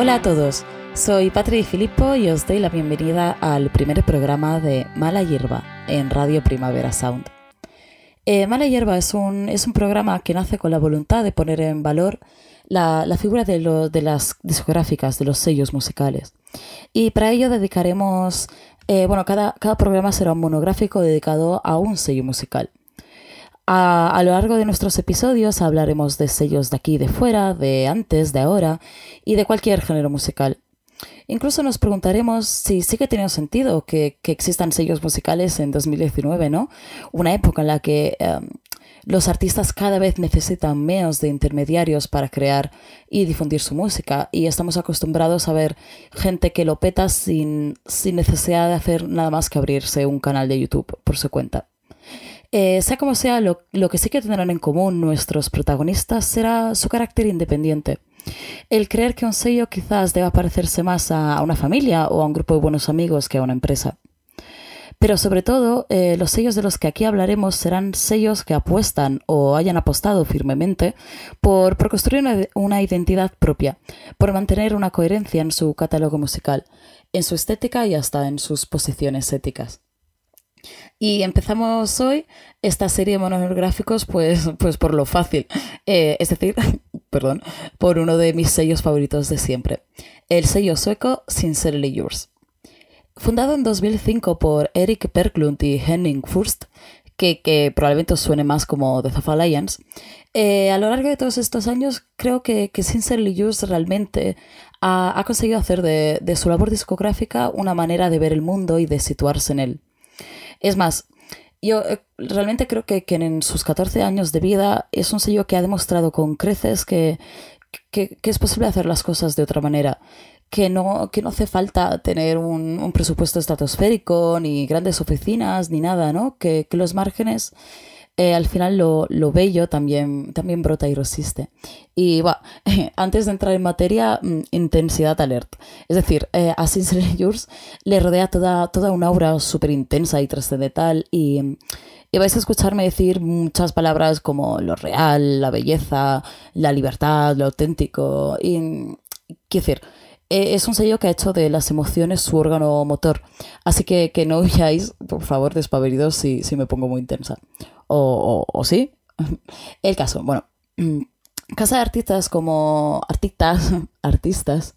Hola a todos, soy Patri Filippo y os doy la bienvenida al primer programa de Mala Hierba en Radio Primavera Sound. Eh, Mala Hierba es un, es un programa que nace con la voluntad de poner en valor la, figura de, de, las discográficas, de los sellos musicales. Y para ello dedicaremos, eh, bueno, cada, cada programa será un monográfico dedicado a un sello musical. A, lo largo de nuestros episodios hablaremos de sellos de aquí de fuera, de antes, de ahora y de cualquier género musical. Incluso nos preguntaremos si sí que tiene sentido que, existan sellos musicales en 2019, ¿no? Una época en la que em, los artistas cada vez necesitan menos de intermediarios para crear y difundir su música y estamos acostumbrados a ver gente que lo peta sin, sin necesidad de hacer nada más que abrirse un canal de YouTube por su cuenta. Eh, sea como sea, lo, que sí que tendrán en común nuestros protagonistas será su carácter independiente. El creer que un sello quizás deba parecerse más a una familia o a un grupo de buenos amigos que a una empresa. Pero sobre todo, eh, los sellos de los que aquí hablaremos serán sellos que apuestan o hayan apostado firmemente por, construir una, una, identidad propia, por mantener una coherencia en su catálogo musical, en su estética y hasta en sus posiciones éticas. Y empezamos hoy esta serie de monográficos pues, pues por lo fácil, eh, es decir, perdón, por uno de mis sellos favoritos de siempre, el sello sueco Sincerely Yours. Fundado en 2005 por Eric Berglund y Henning Furst, que, probablemente os suene más como The of Alliance, eh, a lo largo de todos estos años creo que, que Sincerely Yours realmente ha, conseguido hacer de, de su labor discográfica una manera de ver el mundo y de situarse en él. Es más, yo eh, realmente creo que, en sus 14 años de vida es un sello que ha demostrado con creces que, es posible hacer las cosas de otra manera. Que no, que no hace falta tener un, presupuesto estratosférico, ni grandes oficinas, ni nada, ¿no? Que, que los márgenes eh, al final lo, bello también, también brota y resiste. Y bueno, antes de entrar en materia, mm, intensidad alert. Es decir, eh, a Sincerely Yours le rodea toda, toda una aura súper intensa y trascendental y, y vais a escucharme decir muchas palabras como lo real, la belleza, la libertad, lo auténtico. Y, quiero decir, eh, es un sello que ha hecho de las emociones su órgano motor. Así que que no huyáis, por favor, despaveridos si, si me pongo muy intensa o, sí. El caso, bueno, casa de artistas como artistas, artistas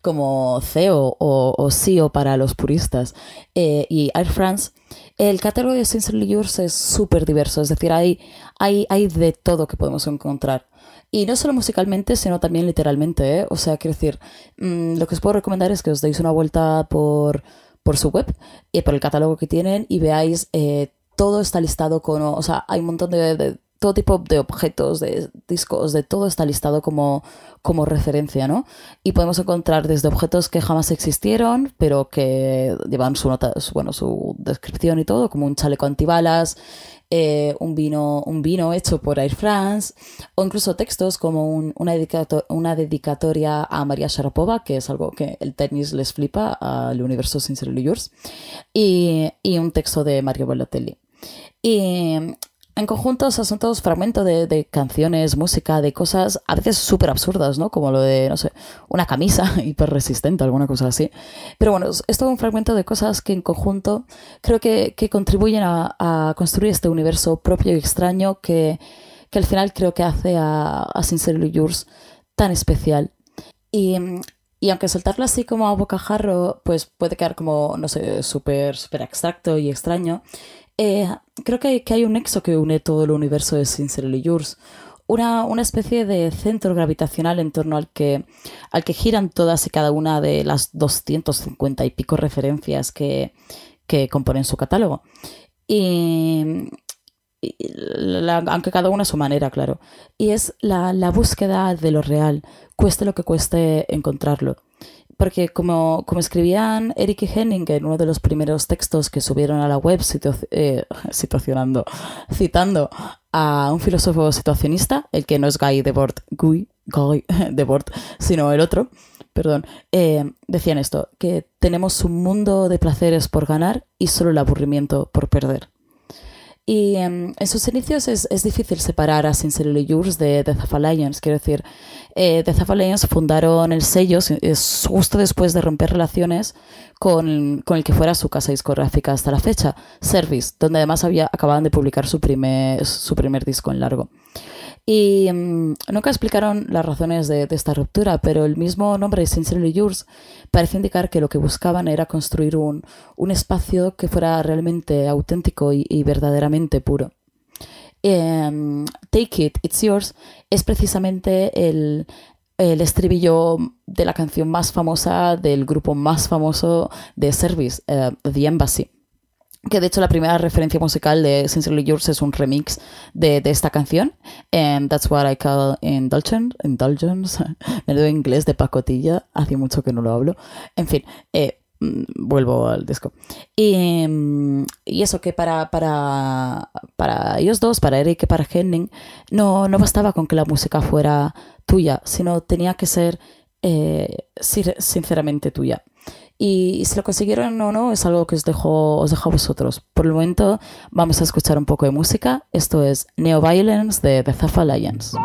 como CEO o, o CEO para los puristas eh, y Air France, el catálogo de Sincerely Yours es súper diverso, es decir, hay, hay, hay de todo que podemos encontrar. Y no solo musicalmente, sino también literalmente, ¿eh? O sea, quiero decir, mm, lo que os puedo recomendar es que os deis una vuelta por, por su web y por el catálogo que tienen y veáis eh, todo está listado con, o sea, hay un montón de, todo tipo de objetos, de discos, de todo está listado como, como referencia, ¿no? Y podemos encontrar desde objetos que jamás existieron, pero que llevan su nota, bueno, su descripción y todo, como un chaleco antibalas, eh, un, vino, un vino hecho por Air France, o incluso textos como una, una dedicatoria a María Sharapova, que es algo que el tenis les flipa al universo Sincerely Yours, y, y un texto de Mario Balotelli. Y en conjunto son todos fragmentos de, canciones, música, de cosas a veces súper absurdas, ¿no? Como lo de, no sé, una camisa hiper resistente, alguna cosa así. Pero bueno, es todo un fragmento de cosas que en conjunto creo que, contribuyen a, construir este universo propio y extraño que, al final creo que hace a, a Sincerely Yours tan especial. Y, y aunque soltarlo así como a bocajarro, pues puede quedar como, no sé, súper, súper abstracto y extraño. Eh, creo que, hay un nexo que une todo el universo de Sincerely Yours. Una, una, especie de centro gravitacional en torno al que, al que giran todas y cada una de las 250 y pico referencias que, componen su catálogo. Y, aunque cada una a su manera, claro. Y es la, la, búsqueda de lo real, cueste lo que cueste encontrarlo porque como, como escribían Eric y Henning en uno de los primeros textos que subieron a la web eh, situacionando, citando a un filósofo situacionista, el que no es Guy Debord, Guy, Debord, sino el otro, perdón, eh, decían esto, que tenemos un mundo de placeres por ganar y solo el aburrimiento por perder. Y em, en sus inicios es, es, difícil separar a Sincerely Yours de The Zafa Lions. Quiero decir, eh, The Zafa Lions fundaron el sello justo después de romper relaciones con, con, el que fuera su casa discográfica hasta la fecha, Service, donde además había, acababan de publicar su primer, su primer disco en largo. Y mm, nunca explicaron las razones de, esta ruptura, pero el mismo nombre, Sincerely Yours, parece indicar que lo que buscaban era construir un, un espacio que fuera realmente auténtico y, verdaderamente puro. Em, Take It, It's Yours es precisamente el, el estribillo de la canción más famosa del grupo más famoso de Service, eh, The Embassy que de hecho la primera referencia musical de Sincerely Yours es un remix de, de esta canción, and that's what I call indulgence, indulgence, me doy inglés de pacotilla, hace mucho que no lo hablo, en fin, eh, mm, vuelvo al disco. Y, mm, y, eso que para, para, para ellos dos, para Eric y para Henning, no, no bastaba con que la música fuera tuya, sino tenía que ser eh, sinceramente tuya. Y si lo consiguieron o no es algo que os dejo, os dejo a vosotros. Por el momento vamos a escuchar un poco de música. Esto es Neo Violence de The Zafa Alliance.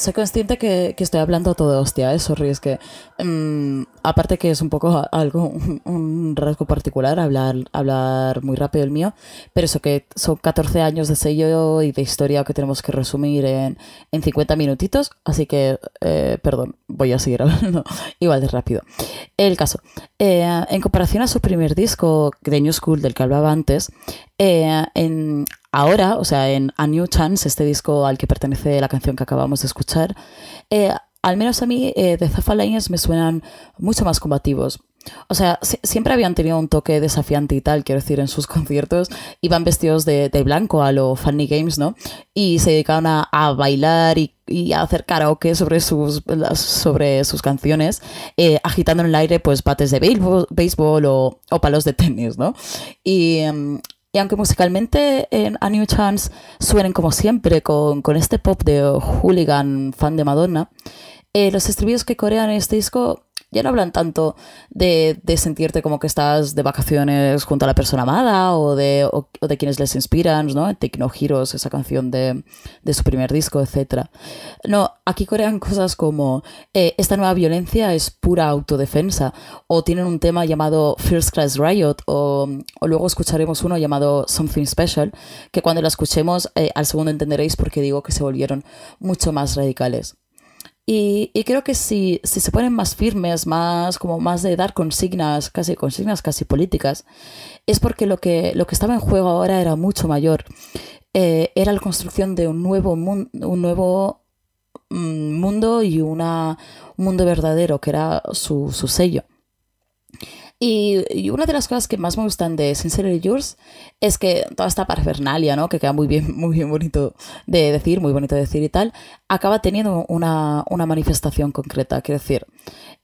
Soy consciente que, que, estoy hablando todo hostia, ¿eh? Sorry, es que. Um, aparte que es un poco algo, un, rasgo particular, hablar, hablar muy rápido el mío, pero eso que son 14 años de sello y de historia que tenemos que resumir en, en 50 minutitos, así que, eh, perdón, voy a seguir hablando igual de rápido. El caso, eh, en comparación a su primer disco de New School del que hablaba antes, eh, en, ahora, o sea, en A New Chance, este disco al que pertenece la canción que acabamos de escuchar, eh, al menos a mí eh, de Zafa me suenan mucho más combativos. O sea, siempre habían tenido un toque desafiante y tal, quiero decir, en sus conciertos iban vestidos de, de blanco a lo Funny Games, ¿no? Y se dedicaban a, a bailar y, y, a hacer karaoke sobre sus, sobre sus canciones, eh, agitando en el aire pues bates de béisbol, béisbol o, o, palos de tenis, ¿no? Y... Y aunque musicalmente en A New Chance suenen como siempre con, con este pop de hooligan fan de Madonna, eh, los estribillos que corean en este disco ya no hablan tanto de, de, sentirte como que estás de vacaciones junto a la persona amada o de, o, de quienes les inspiran, ¿no? Take No Heroes, esa canción de, de su primer disco, etc. No, aquí corean cosas como eh, esta nueva violencia es pura autodefensa o tienen un tema llamado First Class Riot o, o luego escucharemos uno llamado Something Special que cuando la escuchemos eh, al segundo entenderéis por qué digo que se volvieron mucho más radicales. Y, y, creo que si, si, se ponen más firmes, más como más de dar consignas, casi consignas casi políticas, es porque lo que, lo que estaba en juego ahora era mucho mayor. Eh, era la construcción de un nuevo, mun un nuevo mm, mundo y una, un mundo verdadero, que era su, su sello. Y, una de las cosas que más me gustan de Sincerely Yours es que toda esta parafernalia, ¿no? Que queda muy bien, muy bien bonito de decir, muy bonito de decir y tal, acaba teniendo una, una manifestación concreta. Quiero decir,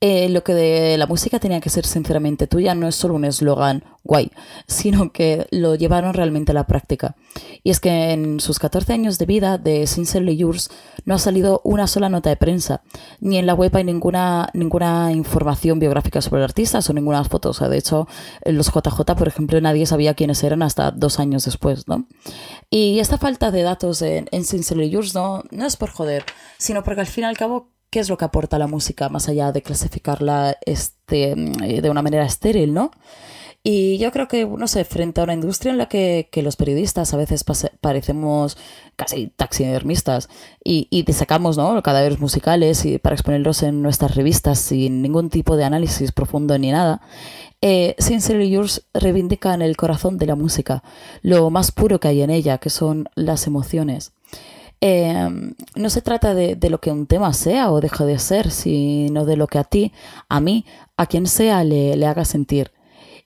eh, lo que de la música tenía que ser sinceramente tuya no es solo un eslogan guay, sino que lo llevaron realmente a la práctica. Y es que en sus 14 años de vida de Sincerely Yours no ha salido una sola nota de prensa, ni en la web hay ninguna, ninguna información biográfica sobre el artista o ninguna foto. O sea, de hecho, los JJ, por ejemplo, nadie sabía quiénes eran hasta dos años después, ¿no? Y esta falta de datos en, en Sincerely Yours no, no es por joder, sino porque al fin y al cabo qué es lo que aporta la música más allá de clasificarla este, eh, de una manera estéril, ¿no? Y yo creo que, no sé, frente a una industria en la que, los periodistas a veces parecemos casi taxidermistas y, y sacamos ¿no? cadáveres musicales y para exponerlos en nuestras revistas sin ningún tipo de análisis profundo ni nada, eh, Sincerely Yours reivindican el corazón de la música, lo más puro que hay en ella, que son las emociones. Eh, no se trata de, de, lo que un tema sea o deja de ser, sino de lo que a ti, a mí, a quien sea le, le haga sentir.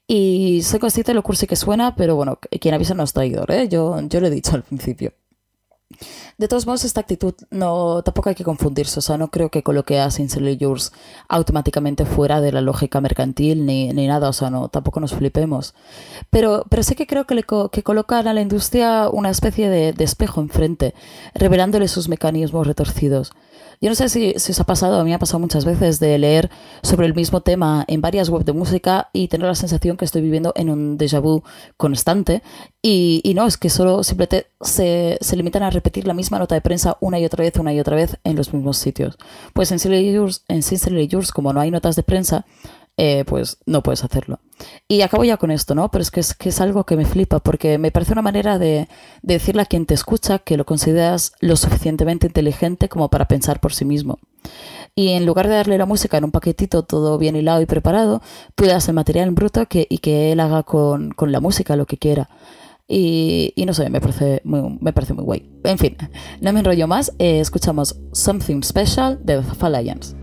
Y soy consciente de lo cursi que suena, pero bueno, quien avisa no es traidor, ¿eh? Yo, yo lo he dicho al principio. De todos modos, esta actitud no tampoco hay que confundirse. O sea, no creo que coloque a Sincerely Yours automáticamente fuera de la lógica mercantil ni, ni nada. O sea, no, tampoco nos flipemos. Pero, pero sí que creo que, le que colocan a la industria una especie de, de espejo enfrente, revelándole sus mecanismos retorcidos. Yo no sé si, si, os ha pasado, a mí me ha pasado muchas veces de leer sobre el mismo tema en varias webs de música y tener la sensación que estoy viviendo en un déjà vu constante. Y, no, es que solo simplemente se, se, limitan a repetir la misma nota de prensa una y otra vez, una y otra vez en los mismos sitios. Pues en Sincerely Yours, en Sincerely Yours como no hay notas de prensa, eh, pues no puedes hacerlo. Y acabo ya con esto, ¿no? Pero es que, es que es algo que me flipa, porque me parece una manera de, de decirle a quien te escucha que lo consideras lo suficientemente inteligente como para pensar por sí mismo. Y en lugar de darle la música en un paquetito todo bien hilado y preparado, tú le das el material en bruto que, y que él haga con, con la música lo que quiera. Y, y, no sé, me parece, muy, me parece muy guay. En fin, no me enrollo más, eh, escuchamos Something Special de The Alliance.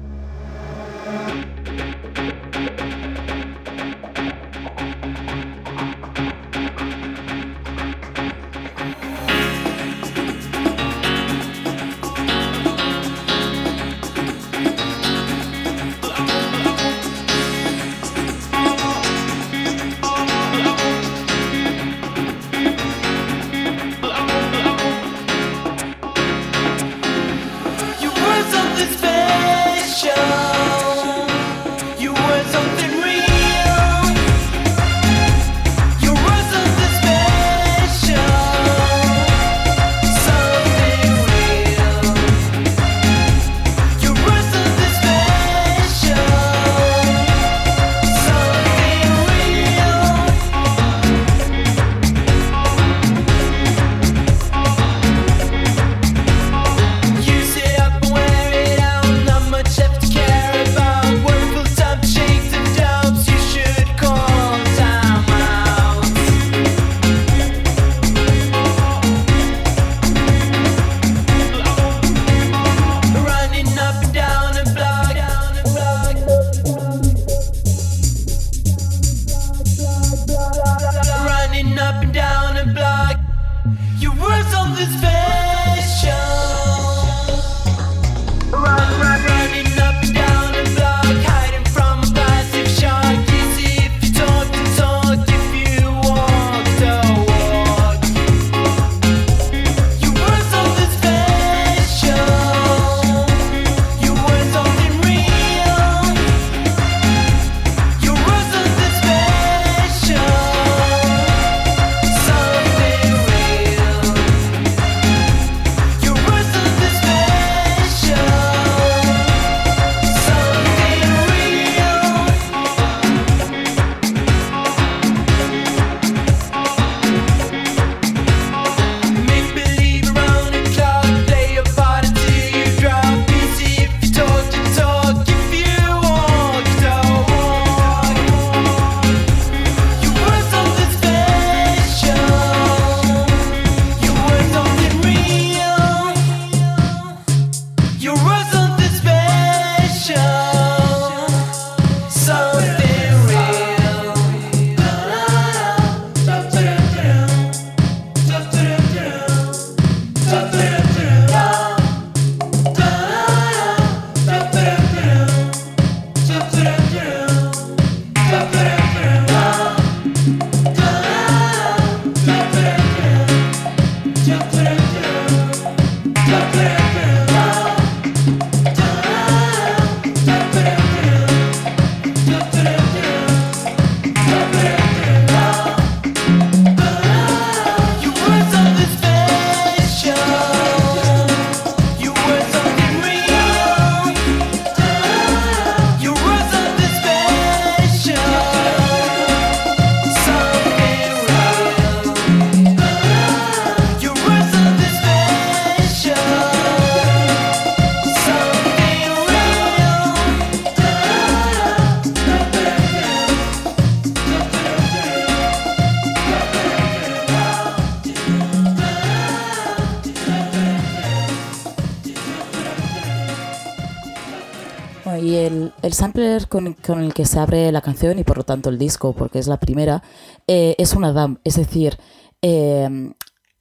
Con, el que se abre la canción y por lo tanto el disco, porque es la primera, eh, es una dam, es decir, eh,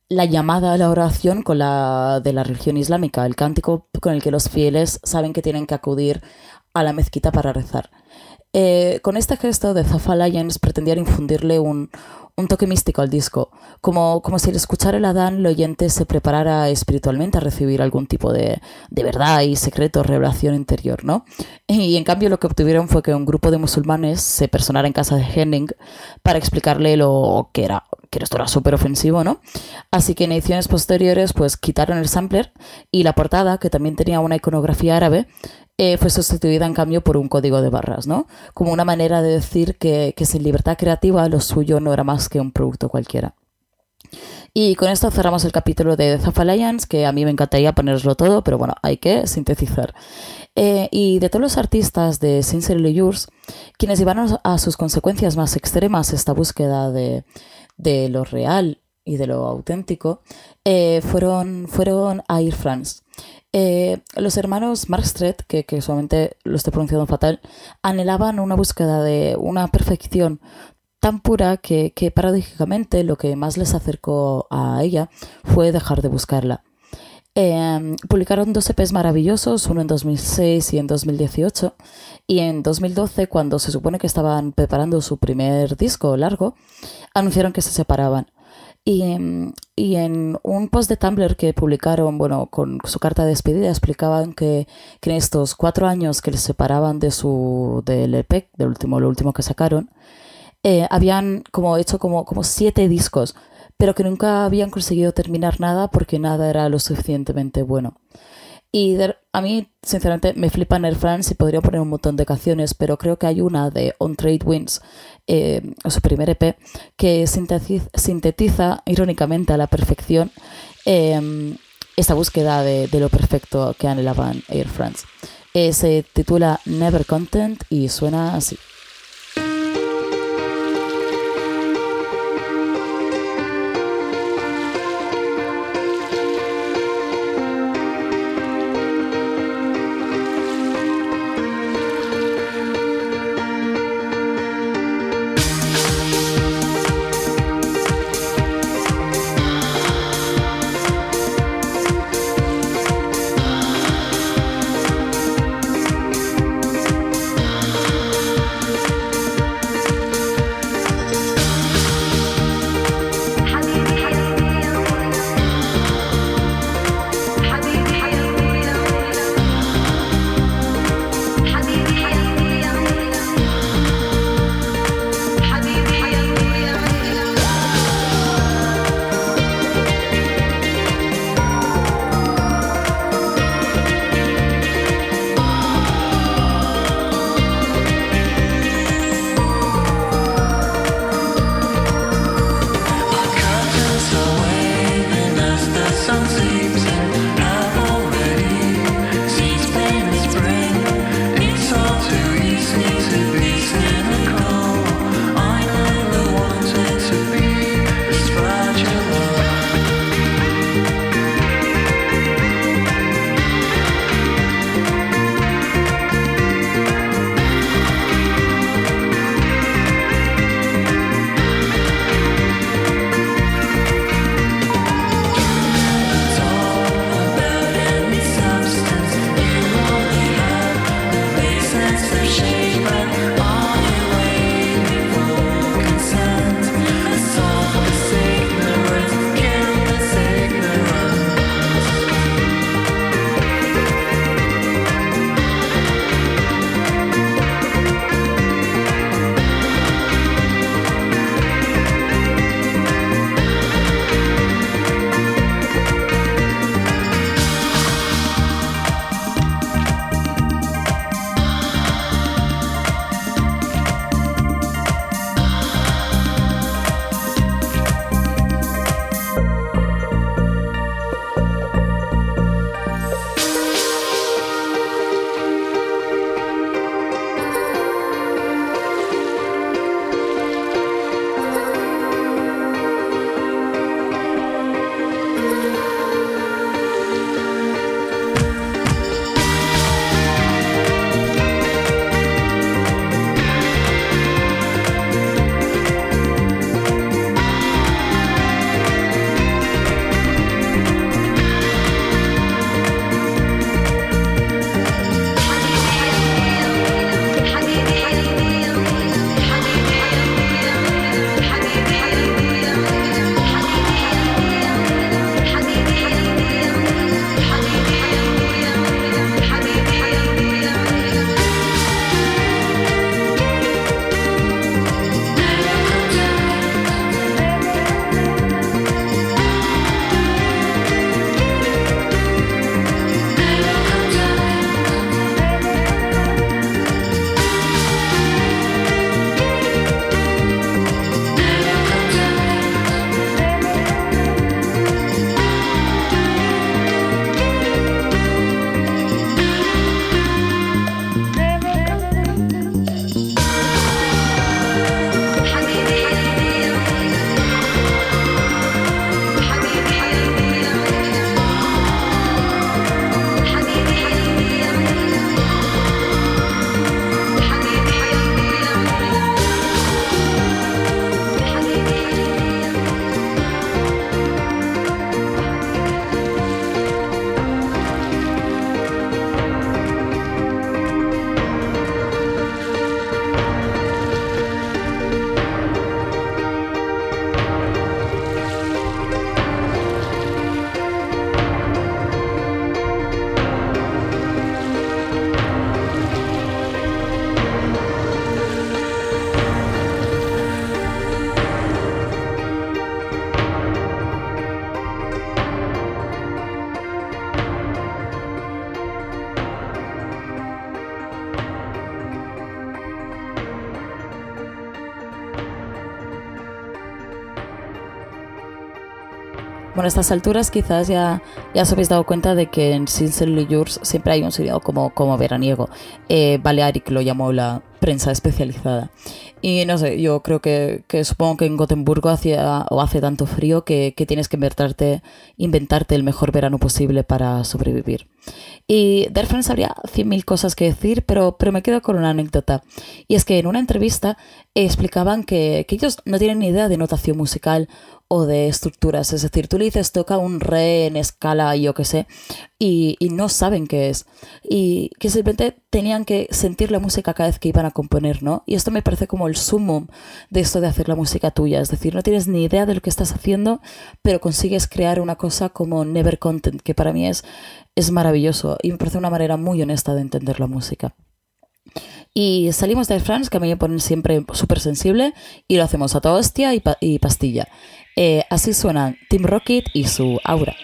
la llamada a la oración con la de la religión islámica, el cántico con el que los fieles saben que tienen que acudir a la mezquita para rezar. Eh, con este gesto de Zafa Lions pretendían infundirle un, un toque místico al disco, como, como si al escuchar el Adán el oyente se preparara espiritualmente a recibir algún tipo de, de verdad y secreto, revelación interior, ¿no? Y en cambio lo que obtuvieron fue que un grupo de musulmanes se personara en casa de Henning para explicarle lo que era, que esto era súper ofensivo, ¿no? Así que en ediciones posteriores pues quitaron el sampler y la portada, que también tenía una iconografía árabe, eh, fue sustituida en cambio por un código de barras, ¿no? Como una manera de decir que, sin libertad creativa lo suyo no era más que un producto cualquiera. Y con esto cerramos el capítulo de Zafa Alliance, que a mí me encantaría ponerlo todo, pero bueno, hay que sintetizar. Eh, y de todos los artistas de Sincerely Yours, quienes llevaron a sus consecuencias más extremas esta búsqueda de, lo real y de lo auténtico, eh, fueron, fueron Air France. Eh, los hermanos Markstret, que, que solamente lo estoy pronunciando fatal, anhelaban una búsqueda de una perfección tan pura que, paradójicamente lo que más les acercó a ella fue dejar de buscarla. Em, publicaron dos EPs maravillosos, uno en 2006 y en 2018, y en 2012, cuando se supone que estaban preparando su primer disco largo, anunciaron que se separaban. Y, en un post de Tumblr que publicaron, bueno, con su carta de despedida, explicaban que, en estos cuatro años que les separaban de su del EP, del último, lo último que sacaron, eh, habían como hecho como, como siete discos, pero que nunca habían conseguido terminar nada porque nada era lo suficientemente bueno. Y a mí, sinceramente, me flipa Air France y podría poner un montón de canciones, pero creo que hay una de On Trade Winds, eh, su primer EP, que sintetiza, irónicamente a la perfección em, esta búsqueda de, lo perfecto que anhelaban Air France. Eh, se titula Never Content y suena así. Bueno, a estas alturas quizás ya, ya os habéis dado cuenta de que en Sincerely Yours siempre hay un sonido como, como veraniego. Eh, Balearic lo llamó la prensa especializada. Y no sé, yo creo que, que supongo que en Gotemburgo hacía, o hace tanto frío que, que tienes que inventarte, inventarte el mejor verano posible para sobrevivir. Y de Friends habría cien mil cosas que decir, pero, pero me quedo con una anécdota. Y es que en una entrevista explicaban que, que ellos no tienen ni idea de notación musical o de estructuras. Es decir, tú le dices toca un re en escala, yo qué sé, y, y, no saben qué es. Y que simplemente tenían que sentir la música cada vez que iban a componer, ¿no? Y esto me parece como el sumum de esto de hacer la música tuya. Es decir, no tienes ni idea de lo que estás haciendo, pero consigues crear una cosa como Never Content, que para mí es, es maravilloso y me parece una manera muy honesta de entender la música. Y salimos de France, que a mí me ponen siempre súper sensible, y lo hacemos a toda hostia y, pa y pastilla. Eh, así suenan Team Rocket y su aura.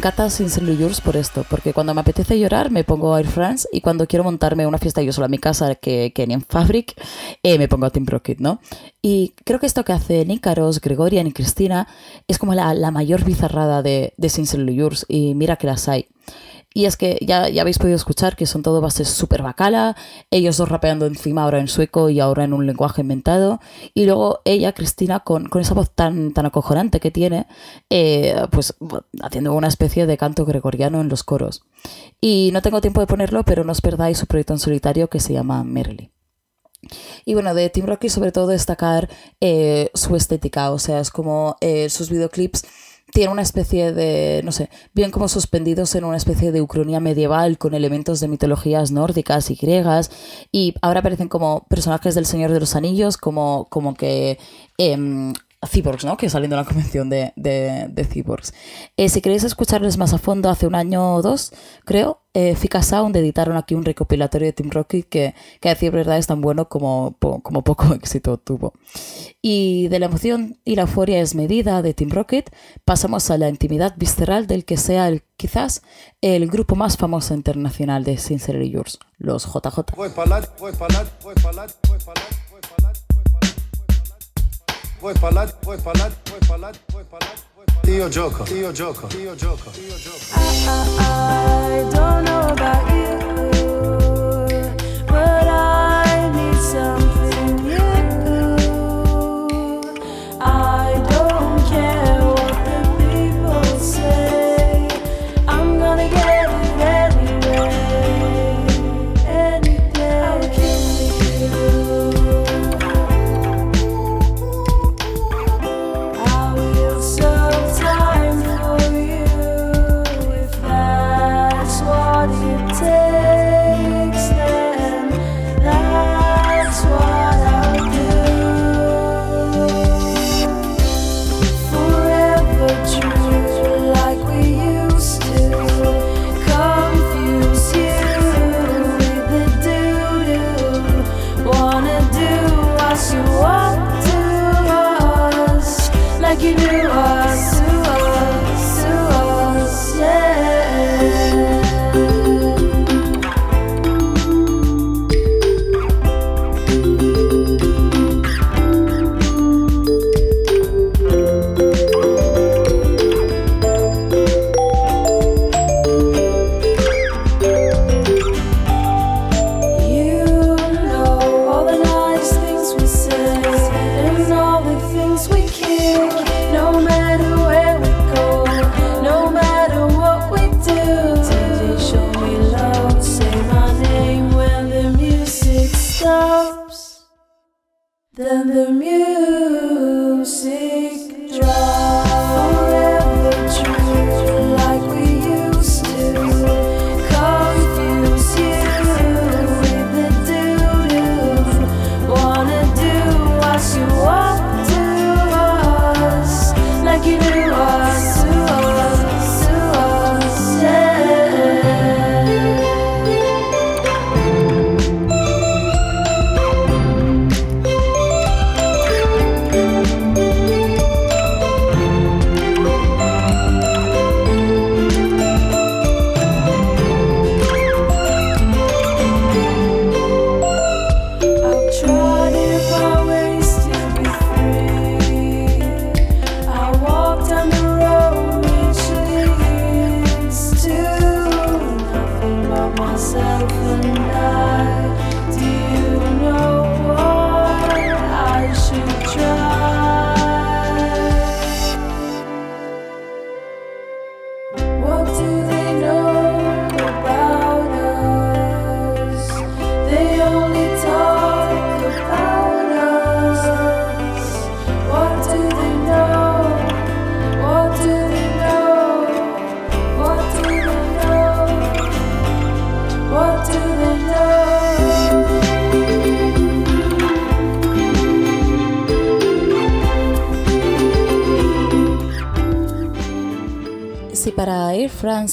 Encanta, Sincerely Yours por esto, porque cuando me apetece llorar me pongo Air France y cuando quiero montarme una fiesta yo sola en mi casa, que, que ni en Fabric, eh, me pongo a Team Rocket, ¿no? Y creo que esto que hace Nícaros, Gregorian y Cristina es como la, la mayor bizarrada de, de Sincerely Yours y mira que las hay. Y es que ya, ya habéis podido escuchar que son todo bases súper bacala, ellos dos rapeando encima ahora en sueco y ahora en un lenguaje inventado, y luego ella, Cristina, con, con esa voz tan, tan acojonante que tiene, eh, pues haciendo una especie de canto gregoriano en los coros. Y no tengo tiempo de ponerlo, pero no os perdáis su proyecto en solitario que se llama Merly. Y bueno, de Team Rocky sobre todo destacar eh, su estética, o sea, es como eh, sus videoclips tiene una especie de, no sé, bien como suspendidos en una especie de ucronía medieval con elementos de mitologías nórdicas y griegas y ahora aparecen como personajes del Señor de los Anillos, como, como que eh, Cyborgs, ¿no? Que saliendo de la convención de, de, Cyborgs. Eh, si queréis escucharles más a fondo, hace un año o dos, creo, eh, Fika Sound editaron aquí un recopilatorio de Team Rocket que, que a decir verdad es tan bueno como, como poco éxito tuvo. Y de la emoción y la euforia desmedida de Team Rocket, pasamos a la intimidad visceral del que sea el, quizás el grupo más famoso internacional de Sincerely Yours, los JJ. Vuoi parlare, vuoi parlare, vuoi parlare, vuoi parlare, vuoi parlare. Io gioco, io gioco, io gioco, io gioco. I, I, I don't know about you,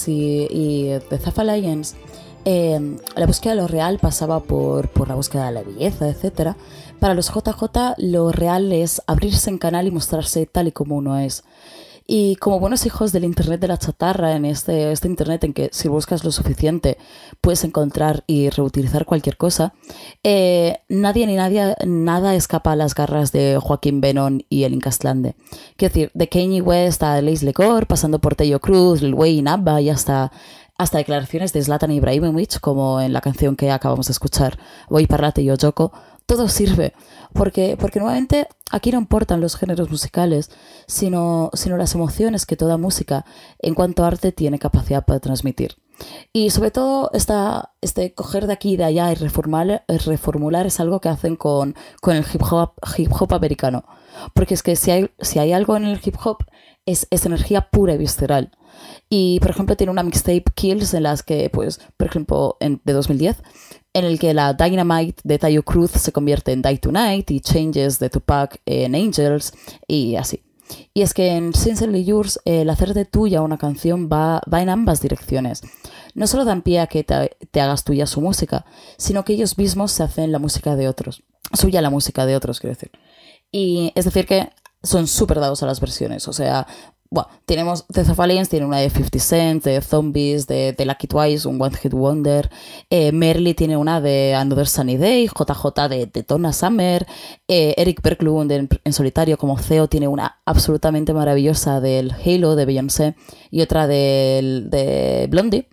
y, y The Alliance eh, la búsqueda de lo real pasaba por, por la búsqueda de la belleza, etc., para los JJ lo real es abrirse en canal y mostrarse tal y como uno es. Y como buenos hijos del Internet de la chatarra, en este, este Internet en que si buscas lo suficiente puedes encontrar y reutilizar cualquier cosa, eh, nadie ni nadie, nada escapa a las garras de Joaquín Benon y el Incastlande. Quiero decir, de Kanye West a Lace Lecor, pasando por Tello Cruz, Lil Wayne, Abba y hasta hasta declaraciones de Zlatan Ibrahimovic, como en la canción que acabamos de escuchar, Voy parlate yo Yoko, todo sirve, porque, porque nuevamente aquí no importan los géneros musicales, sino, sino las emociones que toda música en cuanto a arte tiene capacidad para transmitir. Y sobre todo esta, este coger de aquí y de allá y reformular, reformular es algo que hacen con, con el hip hop, hip hop americano. Porque es que si hay, si hay algo en el hip hop es, es energía pura y visceral. Y, por ejemplo, tiene una mixtape Kills en las que, pues, por ejemplo, en, de 2010, en el que la Dynamite de Tayo Cruz se convierte en Die Tonight y Changes de Tupac en Angels y así. Y es que en Sincerely Yours el hacer de tuya una canción va, va en ambas direcciones. No solo dan pie a que te, te, hagas tuya su música, sino que ellos mismos se hacen la música de otros. Suya la música de otros, quiero decir. Y es decir que son súper dados a las versiones. O sea, bueno, tenemos The of tiene una de 50 Cent, de Zombies, de, de Lucky Twice, un One Hit Wonder. Eh, Merly tiene una de Another Sunny Day, JJ de, de Donna Summer. Eh, Eric Berglund en, solitario como CEO tiene una absolutamente maravillosa del Halo de Beyoncé y otra del, de Blondie.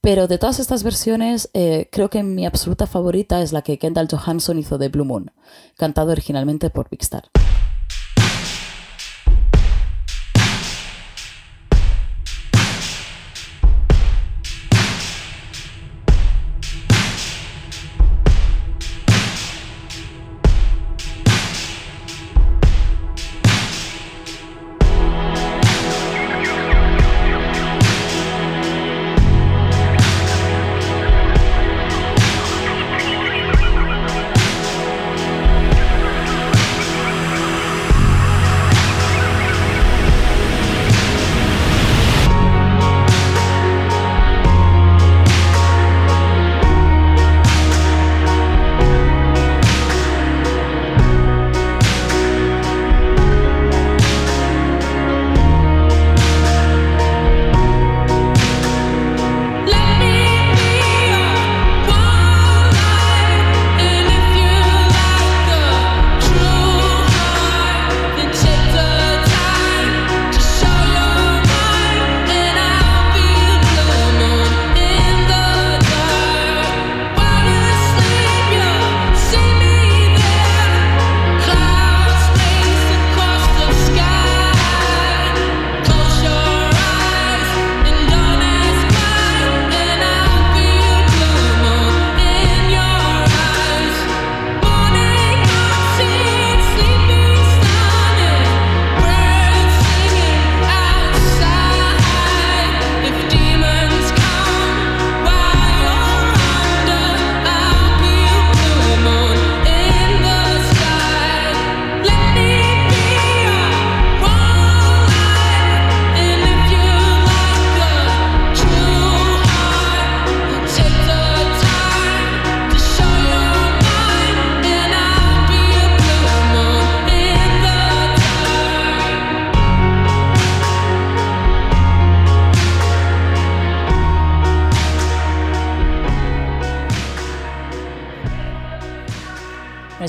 Pero de todas estas versiones, eh, creo que mi absoluta favorita es la que Kendall Johansson hizo de Blue Moon, cantado originalmente por Big Star.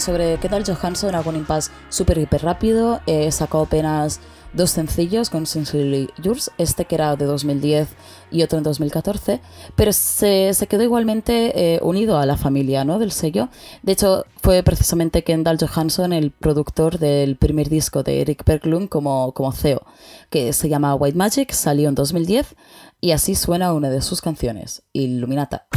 Sobre Kendall Johansson hago un impasse súper hiper rápido. Eh, sacó apenas dos sencillos con Sincerely Yours, este que era de 2010 y otro en 2014, pero se, se quedó igualmente eh, unido a la familia ¿no? del sello. De hecho, fue precisamente Kendall Johansson el productor del primer disco de Eric Berglund como, como CEO, que se llama White Magic, salió en 2010 y así suena una de sus canciones, Illuminata.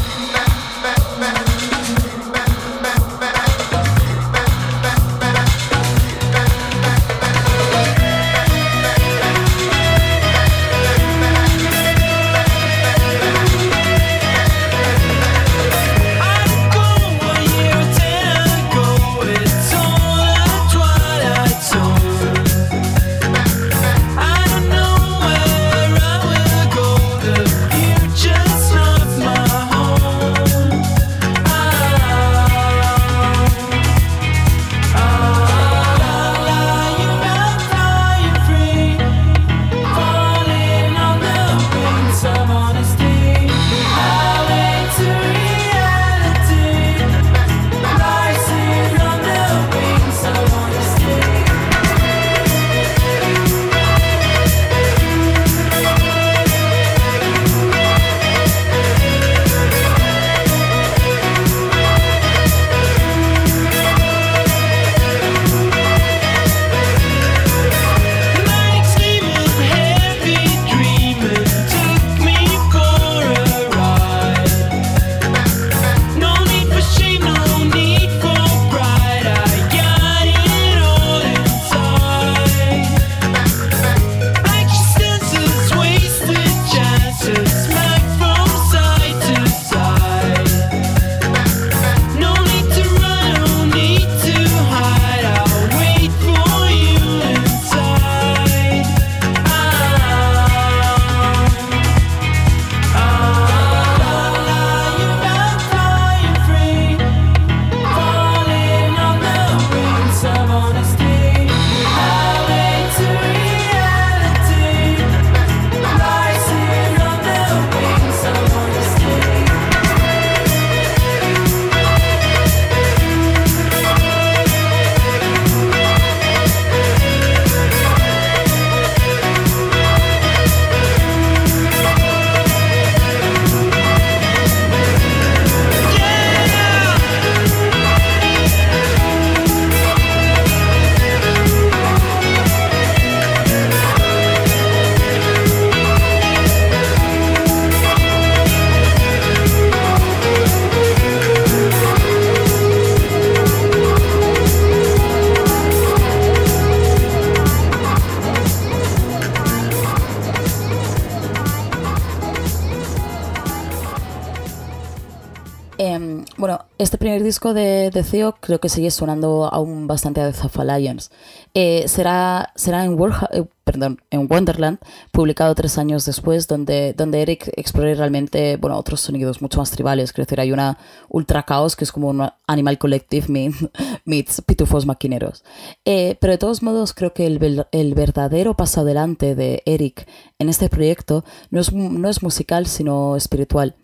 Disco de, de Theo creo que sigue sonando aún bastante a The Alliance. Eh, será será en, eh, perdón, Wonderland, publicado tres años después, donde, donde Eric explore realmente bueno, otros sonidos mucho más tribales. Quiero decir, hay una Ultra Chaos que es como un Animal Collective meets Pitufos Maquineros. Eh, pero de todos modos, creo que el, el, verdadero paso adelante de Eric en este proyecto no es, no es musical, sino espiritual.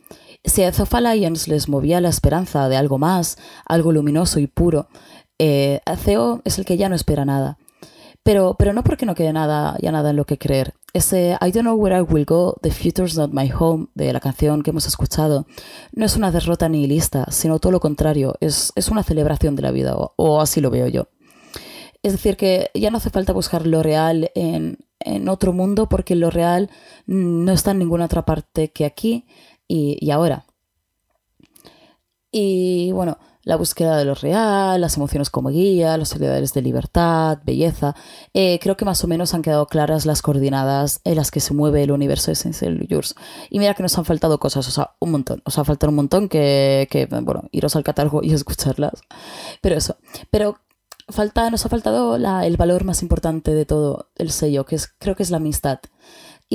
Si a Zofa Lions les movía la esperanza de algo más, algo luminoso y puro, eh, Theo es el que ya no espera nada. Pero, pero no porque no quede nada, ya nada en lo que creer. Ese I don't know where I will go, The future's not my home, de la canción que hemos escuchado, no es una derrota nihilista, sino todo lo contrario, es, es una celebración de la vida, o, así lo veo yo. Es decir, que ya no hace falta buscar lo real en, en otro mundo porque lo real no está en ninguna otra parte que aquí y, ahora. Y bueno, la búsqueda de lo real, las emociones como guía, los ideales de libertad, belleza. Eh, creo que más o menos han quedado claras las coordinadas en las que se mueve el universo de Essential Yours. Y mira que nos han faltado cosas, o sea, un montón. Os ha faltado un montón que, que, bueno, iros al catálogo y escucharlas. Pero eso. Pero falta, nos ha faltado la, el valor más importante de todo el sello, que es, creo que es la amistad.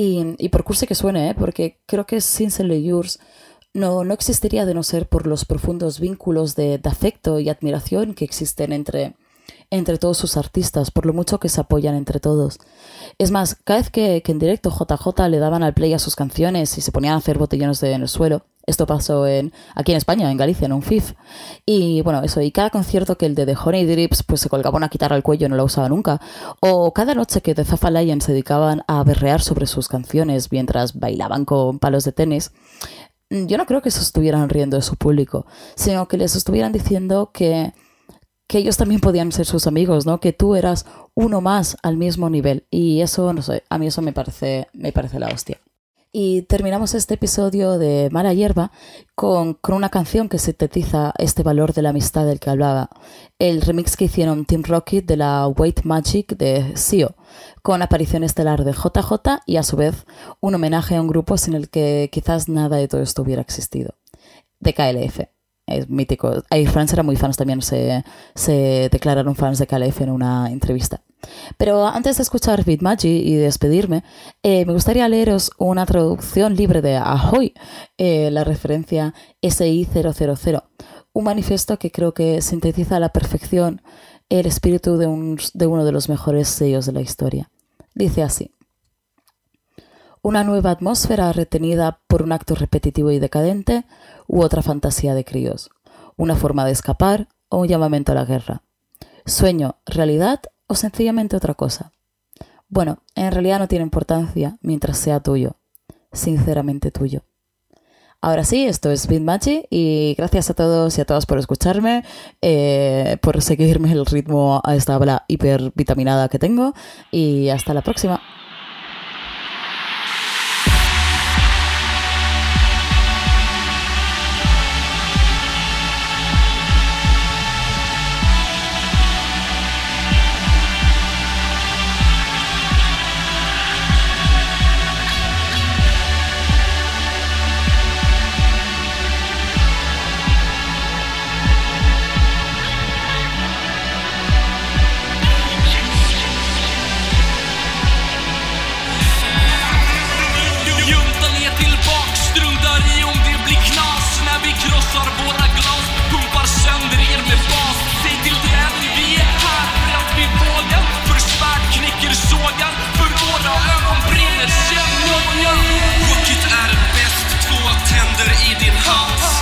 Y, por curse que suene, ¿eh? porque creo que Sincerely Yours no, no existiría de no ser por los profundos vínculos de, afecto y admiración que existen entre, entre todos sus artistas, por lo mucho que se apoyan entre todos. Es más, cada vez que, que en directo JJ le daban al play a sus canciones y se ponían a hacer botellones de, en el suelo, esto pasó aquí en España, en Galicia, en un FIF. Y bueno, eso, y cada concierto que el de The Honey Drips pues se colgaba una guitarra al cuello no la usaba nunca. O cada noche que The Zafa se dedicaban a berrear sobre sus canciones mientras bailaban con palos de tenis. Yo no creo que se estuvieran riendo de su público, sino que les estuvieran diciendo que, que ellos también podían ser sus amigos, ¿no? Que tú eras uno más al mismo nivel. Y eso, no sé, a mí eso me parece, me parece la hostia. Y terminamos este episodio de Mala Hierba con, una canción que sintetiza este valor de la amistad del que hablaba. El remix que hicieron Team Rocket de la White Magic de Sio, con aparición estelar de JJ y a su vez un homenaje a un grupo sin el que quizás nada de todo esto hubiera existido. De KLF es mítico. Hay fans eran muy fans también, se, se declararon fans de KLF en una entrevista. Pero antes de escuchar Bitmagi y despedirme, eh, me gustaría leeros una traducción libre de Ahoy, eh, la referencia SI000, un manifiesto que creo que sintetiza a la perfección el espíritu de, de uno de los mejores sellos de la historia. Dice así. Una nueva atmósfera retenida por un acto repetitivo y decadente u otra fantasía de críos. Una forma de escapar o un llamamiento a la guerra. Sueño, realidad o sencillamente otra cosa. Bueno, en realidad no tiene importancia mientras sea tuyo, sinceramente tuyo. Ahora sí, esto es Bitmachi y gracias a todos y a todas por escucharme, eh, por seguirme el ritmo a esta habla hipervitaminada que tengo y hasta la próxima. Känn, känn, ja, ja. Är bäst, två tänder i din hals.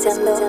Estás